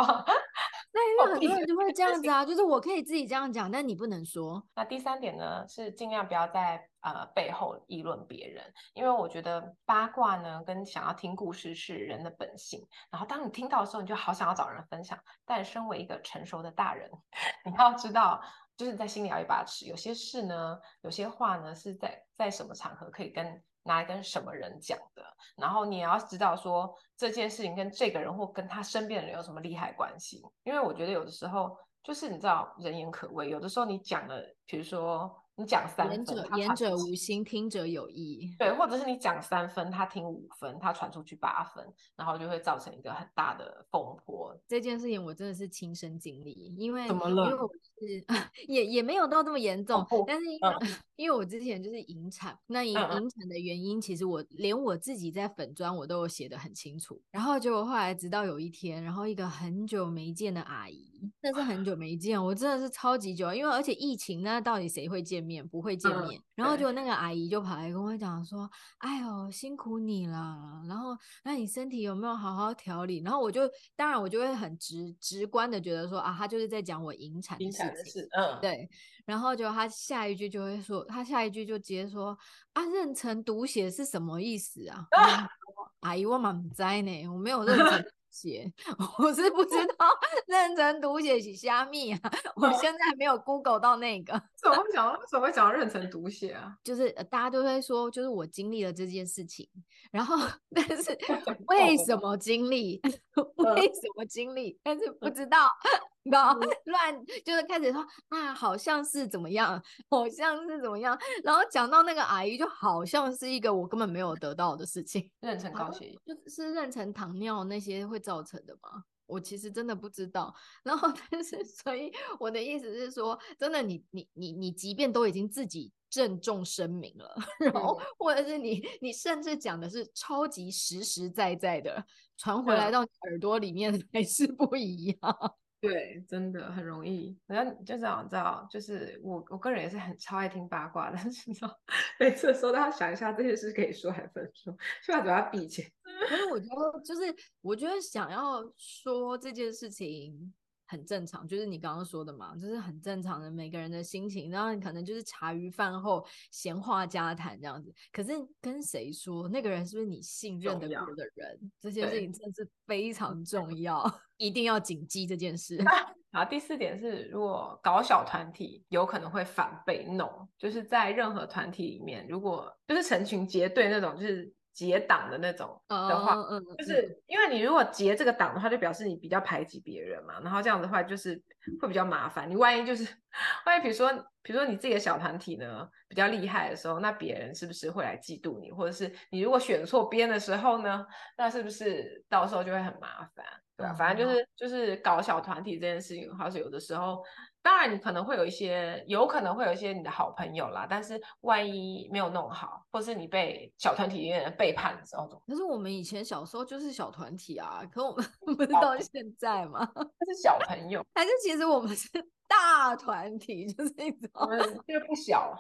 那因为很多人就会这样子啊，就是我可以自己这样讲，但你不能说。那第三点呢，是尽量不要在呃背后议论别人，因为我觉得八卦呢跟想要听故事是人的本性。然后当你听到的时候，你就好想要找人分享。但身为一个成熟的大人，你要知道，就是在心里要一把尺。有些事呢，有些话呢，是在在什么场合可以跟。拿来跟什么人讲的？然后你也要知道说这件事情跟这个人或跟他身边的人有什么利害关系。因为我觉得有的时候就是你知道人言可畏，有的时候你讲了，比如说。你讲三分，言者言者无心，听者有意。对，或者是你讲三分，他听五分，他传出去八分，然后就会造成一个很大的风波。这件事情我真的是亲身经历，因为怎么了？因为我是 也也没有到这么严重，哦、但是因为、嗯、因为我之前就是引产，那引引产的原因，其实我连我自己在粉砖我都有写的很清楚。然后结果后来直到有一天，然后一个很久没见的阿姨，那是很久没见，我真的是超级久，因为而且疫情，那到底谁会见？面不会见面，嗯、然后就那个阿姨就跑来跟我讲说：“哎呦，辛苦你了。”然后那你身体有没有好好调理？然后我就当然我就会很直直观的觉得说啊，他就是在讲我引产的事情，事嗯，对。然后就他下一句就会说，他下一句就直接说：“啊，妊娠毒血是什么意思啊？”啊阿姨，我蛮在呢，我没有妊娠。血，我是不知道认真读写是虾米啊，我现在还没有 Google 到那个。怎么会 讲？怎么会讲认真读写啊？就是大家都会说，就是我经历了这件事情，然后但是为什么经历？为什么经历？但是不知道。然后 乱就是开始说啊，好像是怎么样，好像是怎么样，然后讲到那个阿姨，就好像是一个我根本没有得到的事情。妊娠高血压就是妊娠糖尿那些会造成的吗？我其实真的不知道。然后但是所以我的意思是说，真的你你你你即便都已经自己郑重声明了，然后或者是你你甚至讲的是超级实实在在的传回来到你耳朵里面还是不一样。对，真的很容易。然后就这样，知道，就是我我个人也是很超爱听八卦，但是你知道，每次的时候都要想一下这些事可以说还不能说，就要嘴巴闭起来。可是我觉得，就是我觉得想要说这件事情。很正常，就是你刚刚说的嘛，就是很正常的每个人的心情，然后你可能就是茶余饭后闲话家谈这样子。可是跟谁说，那个人是不是你信任的过的人，这件事情真的是非常重要，一定要谨记这件事。好，第四点是，如果搞小团体，有可能会反被弄，就是在任何团体里面，如果就是成群结队那种，就是。结党的那种的话，oh, 就是因为你如果结这个党的话，就表示你比较排挤别人嘛，然后这样的话就是会比较麻烦。你万一就是万一比如说比如说你自己的小团体呢比较厉害的时候，那别人是不是会来嫉妒你？或者是你如果选错边的时候呢，那是不是到时候就会很麻烦？对吧？Oh. 反正就是就是搞小团体这件事情，的话是有的时候。当然，你可能会有一些，有可能会有一些你的好朋友啦。但是万一没有弄好，或是你被小团体里面人背叛的时候，可是我们以前小时候就是小团体啊，可我们 不是到现在吗？那是小朋友，还是其实我们是大团体？就是那种，这个不小。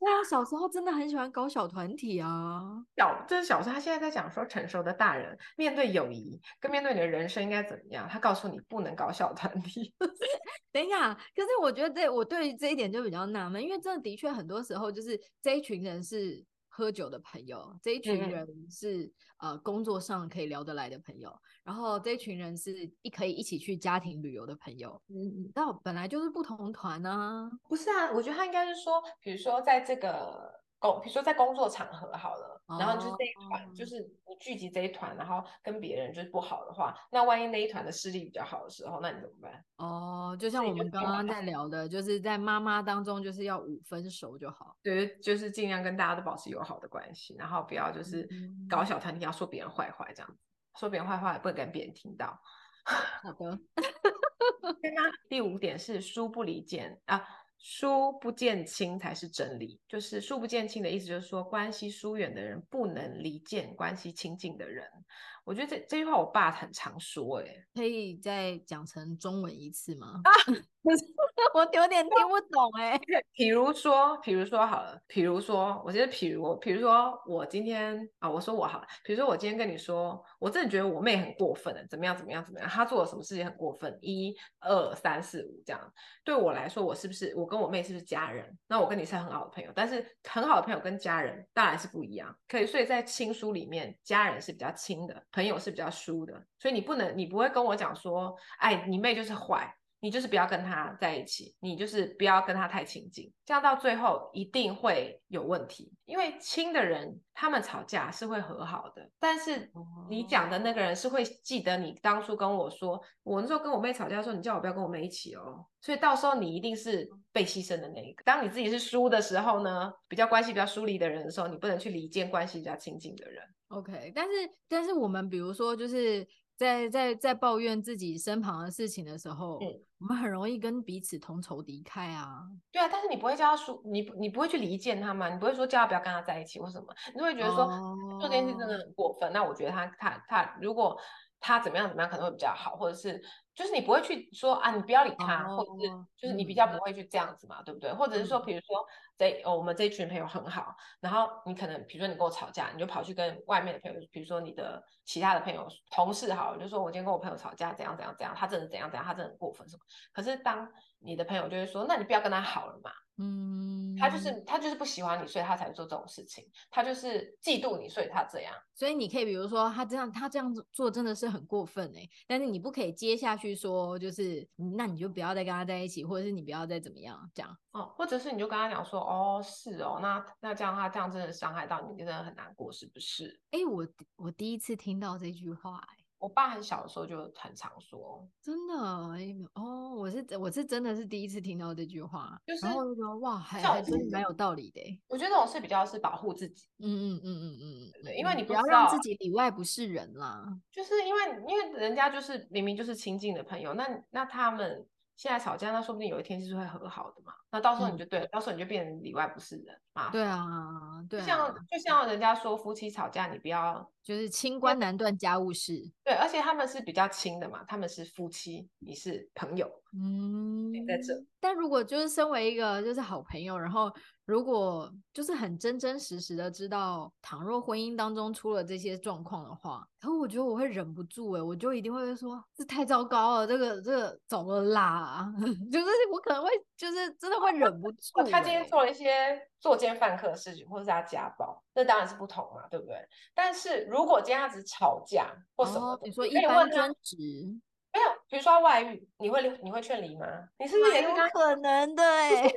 对啊，小时候真的很喜欢搞小团体啊。小，就是小时候，他现在在讲说，成熟的大人面对友谊跟面对你的人生应该怎么样？他告诉你不能搞小团体。等一下，可是我觉得这我对于这一点就比较纳闷，因为真的的确很多时候就是这一群人是。喝酒的朋友，这一群人是、嗯、呃工作上可以聊得来的朋友，然后这一群人是一可以一起去家庭旅游的朋友。嗯，那本来就是不同团啊。不是啊，我觉得他应该是说，比如说在这个。工，比如说在工作场合好了，然后就是这一团，oh. 就是你聚集这一团，然后跟别人就是不好的话，那万一那一团的势力比较好的时候，那你怎么办？哦，oh, 就像我们刚刚在聊的，就是在妈妈当中，就是要五分熟就好。对，就是尽量跟大家都保持友好的关系，然后不要就是搞小团体，要说别人坏话这样子，说别人坏话也不能跟别人听到。好的。第五点是疏不离间啊。疏不见亲才是真理，就是疏不见亲的意思，就是说关系疏远的人不能离间关系亲近的人。我觉得这这句话我爸很常说，哎，可以再讲成中文一次吗？啊 我有点听不懂哎、比如说，比如说好了，比如说，我觉得，比如，比如说，我今天啊，我说我好了，比如说，我今天跟你说，我真的觉得我妹很过分了，怎么样，怎么样，怎么样，她做了什么事情很过分，一二三四五这样，对我来说，我是不是我跟我妹是不是家人？那我跟你是很好的朋友，但是很好的朋友跟家人当然是不一样，可以，所以在亲疏里面，家人是比较亲的，朋友是比较疏的，所以你不能，你不会跟我讲说，哎，你妹就是坏。你就是不要跟他在一起，你就是不要跟他太亲近，这样到最后一定会有问题。因为亲的人他们吵架是会和好的，但是你讲的那个人是会记得你当初跟我说，我那时候跟我妹吵架的时候，你叫我不要跟我妹一起哦。所以到时候你一定是被牺牲的那一个。当你自己是输的时候呢，比较关系比较疏离的人的时候，你不能去离间关系比较亲近的人。OK，但是但是我们比如说就是。在在在抱怨自己身旁的事情的时候，嗯，我们很容易跟彼此同仇敌忾啊。对啊，但是你不会叫他说，你你不会去离间他吗？你不会说叫他不要跟他在一起或什么？你会觉得说做这件事真的很过分。那我觉得他他他如果他怎么样怎么样可能会比较好，或者是。就是你不会去说啊，你不要理他，或者是就是你比较不会去这样子嘛，对不对？或者是说，比如说这我们这一群朋友很好，然后你可能比如说你跟我吵架，你就跑去跟外面的朋友，比如说你的其他的朋友、同事好了，就说我今天跟我朋友吵架，怎样怎样怎样，他真的怎样怎样，他真的很过分什么。可是当你的朋友就会说，那你不要跟他好了嘛。嗯，他就是他就是不喜欢你，所以他才做这种事情。他就是嫉妒你，所以他这样。所以你可以比如说他这样，他这样做真的是很过分哎。但是你不可以接下去说，就是那你就不要再跟他在一起，或者是你不要再怎么样这样。哦，或者是你就跟他讲说，哦，是哦，那那这样的话这样真的伤害到你，真的很难过，是不是？哎，我我第一次听到这句话哎。我爸很小的时候就很常说，真的哦，我是我是真的是第一次听到这句话，就是然后说哇，还还真蛮有道理的。我觉得这种事比较是保护自己，嗯嗯嗯嗯嗯，对，因为你不要让自己里外不是人啦。就是因为因为人家就是明明就是亲近的朋友，那那他们现在吵架，那说不定有一天就是会和好的嘛。那到时候你就对了，嗯、到时候你就变成里外不是人嘛。对啊，对啊。就像就像人家说，夫妻吵架，你不要就是清官难断家务事。对，而且他们是比较亲的嘛，他们是夫妻，你是朋友。嗯，在这。但如果就是身为一个就是好朋友，然后。如果就是很真真实实的知道，倘若婚姻当中出了这些状况的话，然后我觉得我会忍不住哎，我就一定会说，这太糟糕了，这个这个走了啦，就是我可能会就是真的会忍不 住。他今天做了一些作奸犯科的事情，或者是他家暴，那当然是不同嘛，对不对？但是如果今天他只吵架或什么，哦，你说一般争执。比如说外遇，你会你会劝离吗？你是不是也有可能的？哎，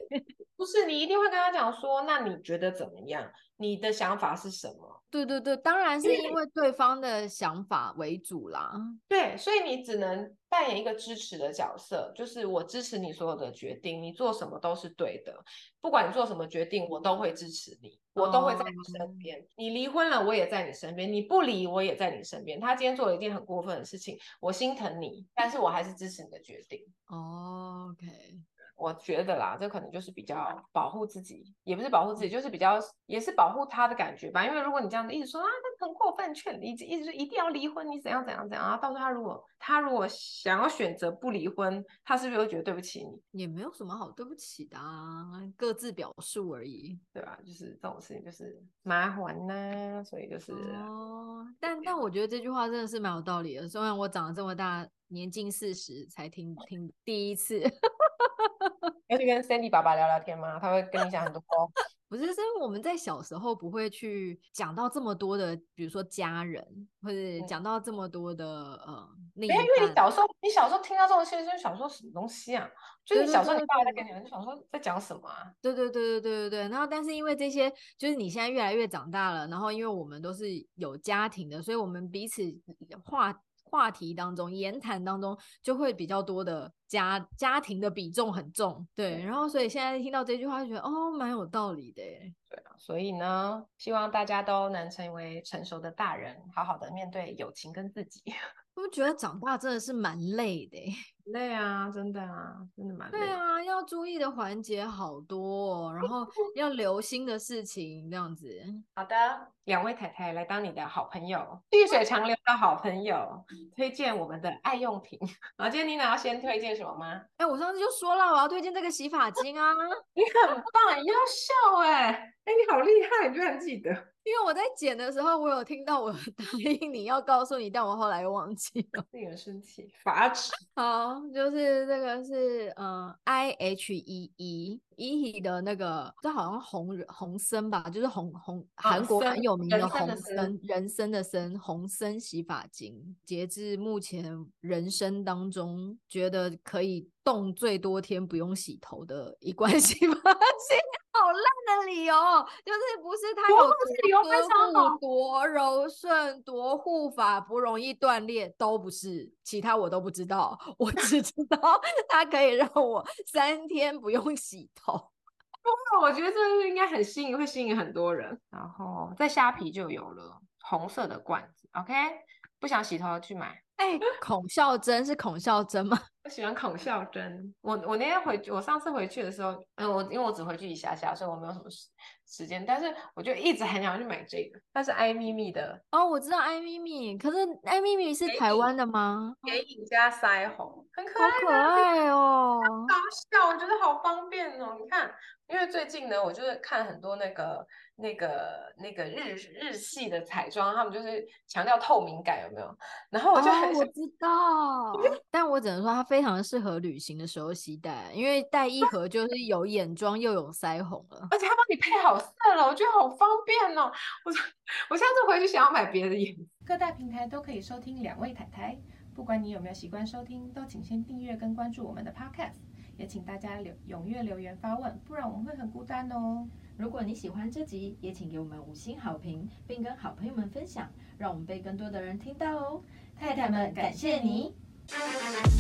不是，你一定会跟他讲说，那你觉得怎么样？你的想法是什么？对对对，当然是因为对方的想法为主啦。对，所以你只能扮演一个支持的角色，就是我支持你所有的决定，你做什么都是对的，不管你做什么决定，我都会支持你，我都会在你身边。Oh. 你离婚了，我也在你身边；你不离，我也在你身边。他今天做了一件很过分的事情，我心疼你，但是我还是支持你的决定。Oh, OK。我觉得啦，这可能就是比较保护自己，也不是保护自己，就是比较也是保护他的感觉吧。因为如果你这样子一直说啊，他很过分，劝你一直一直说一定要离婚，你怎样怎样怎样啊，到时候他如果他如果想要选择不离婚，他是不是会觉得对不起你？也没有什么好对不起的啊，各自表述而已，对吧？就是这种事情就是麻烦呐、啊，所以就是哦。但但我觉得这句话真的是蛮有道理的，虽然我长了这么大，年近四十才听 听第一次。要去跟 Sandy 爸爸聊聊天吗？他会跟你讲很多。不是，是我们在小时候不会去讲到这么多的，比如说家人，或者讲到这么多的呃。没有，因为你小时候，你小时候听到这种事情，就想说什么东西啊？就是小时候你爸爸在跟你们，就想说在讲什么啊？对对对对对对对。然后，但是因为这些，就是你现在越来越长大了，然后因为我们都是有家庭的，所以我们彼此话。话题当中，言谈当中就会比较多的家家庭的比重很重，对，然后所以现在听到这句话就觉得哦，蛮有道理的，对啊，所以呢，希望大家都能成为成熟的大人，好好的面对友情跟自己。我觉得长大真的是蛮累的，累啊，真的啊，真的蛮累。对啊，要注意的环节好多哦，然后 要留心的事情这样子。好的，两位太太来当你的好朋友，细水长流的好朋友，推荐我们的爱用品。然后今天妮娜要先推荐什么吗？哎，我上次就说了，我要推荐这个洗发精啊。你很棒，优秀哎，哎，你好厉害，你居然记得。因为我在剪的时候，我有听到我答应你要告诉你，但我后来又忘记了。令人生气，发质。好，就是这个是嗯，I H E E E 的那个，这好像红红参吧，就是红红韩国很有名的红参，人参的参，红参洗发精。截至目前人生当中，觉得可以冻最多天不用洗头的一罐 洗发精。好烂的理由，就是不是它有多呵护、多柔顺、多护发，不容易断裂，都不是，其他我都不知道，我只知道 它可以让我三天不用洗头。我觉得这个应该很吸引，会吸引很多人。然后在虾皮就有了红色的罐子，OK，不想洗头去买。哎，孔孝真是孔孝真吗？我喜欢孔孝真。我我那天回去，我上次回去的时候，嗯，我因为我只回去一下下，所以我没有什么时时间。但是我就一直很想去买这个，它是艾咪咪的。哦，我知道艾咪咪，可是艾咪咪是台湾的吗？眼影加腮红，很可爱，好可爱哦，好笑，我觉得好方便哦。你看，因为最近呢，我就是看很多那个。那个那个日日系的彩妆，他们就是强调透明感，有没有？然后我就很、哦、我知道，但我只能说它非常适合旅行的时候携带，因为带一盒就是有眼妆又有腮红了，而且它帮你配好色了，我觉得好方便哦。我我下次回去想要买别的颜色。各大平台都可以收听两位太太，不管你有没有习惯收听，都请先订阅跟关注我们的 Podcast，也请大家留踊跃留言发问，不然我们会很孤单哦。如果你喜欢这集，也请给我们五星好评，并跟好朋友们分享，让我们被更多的人听到哦。太太们，感谢你。Roland.